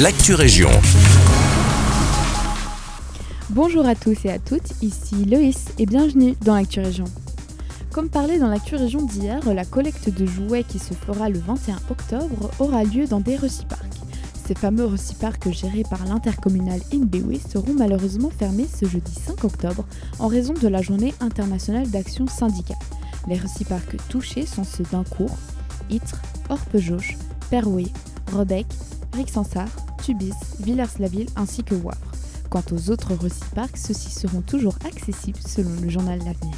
l'actu région. Bonjour à tous et à toutes, ici Loïs et bienvenue dans l'actu région. Comme parlé dans l'actu région d'hier, la collecte de jouets qui se fera le 21 octobre aura lieu dans des reciparks. Ces fameux reciparks gérés par l'intercommunal InBeWe seront malheureusement fermés ce jeudi 5 octobre en raison de la journée internationale d'action syndicale. Les reciparks touchés sont ceux d'Incourt, Ytre, Orpejauche, Perouet, Rebec, Rixensart, Tubis, Villers-la-Ville ainsi que Wavre. Quant aux autres reciparks, ceux-ci seront toujours accessibles selon le journal L'Avenir.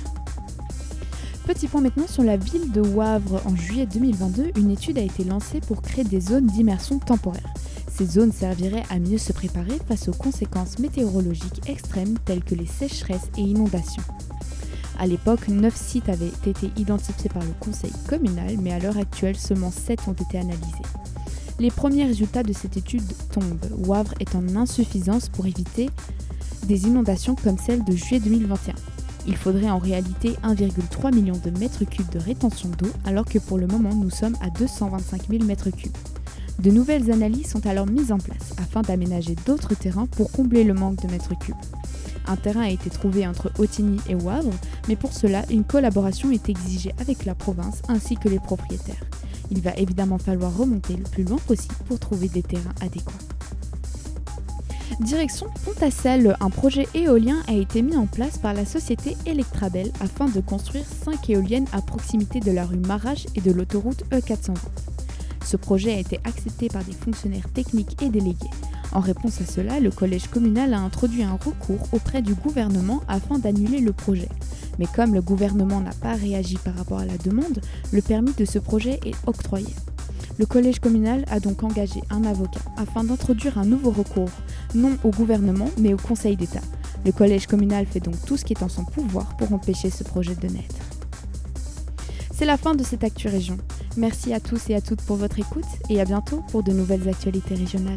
Petit point maintenant sur la ville de Wavre. En juillet 2022, une étude a été lancée pour créer des zones d'immersion temporaire. Ces zones serviraient à mieux se préparer face aux conséquences météorologiques extrêmes telles que les sécheresses et inondations. À l'époque, 9 sites avaient été identifiés par le conseil communal, mais à l'heure actuelle, seulement 7 ont été analysés. Les premiers résultats de cette étude tombent. Wavre est en insuffisance pour éviter des inondations comme celle de juillet 2021. Il faudrait en réalité 1,3 million de mètres cubes de rétention d'eau, alors que pour le moment nous sommes à 225 000 mètres cubes. De nouvelles analyses sont alors mises en place afin d'aménager d'autres terrains pour combler le manque de mètres cubes. Un terrain a été trouvé entre Otigny et Wavre, mais pour cela, une collaboration est exigée avec la province ainsi que les propriétaires. Il va évidemment falloir remonter le plus loin possible pour trouver des terrains adéquats. Direction Pontacelle, un projet éolien a été mis en place par la société Electrabel afin de construire 5 éoliennes à proximité de la rue Marache et de l'autoroute E420. Ce projet a été accepté par des fonctionnaires techniques et délégués. En réponse à cela, le collège communal a introduit un recours auprès du gouvernement afin d'annuler le projet. Mais comme le gouvernement n'a pas réagi par rapport à la demande, le permis de ce projet est octroyé. Le collège communal a donc engagé un avocat afin d'introduire un nouveau recours, non au gouvernement mais au Conseil d'État. Le collège communal fait donc tout ce qui est en son pouvoir pour empêcher ce projet de naître. C'est la fin de cette Actu Région. Merci à tous et à toutes pour votre écoute et à bientôt pour de nouvelles actualités régionales.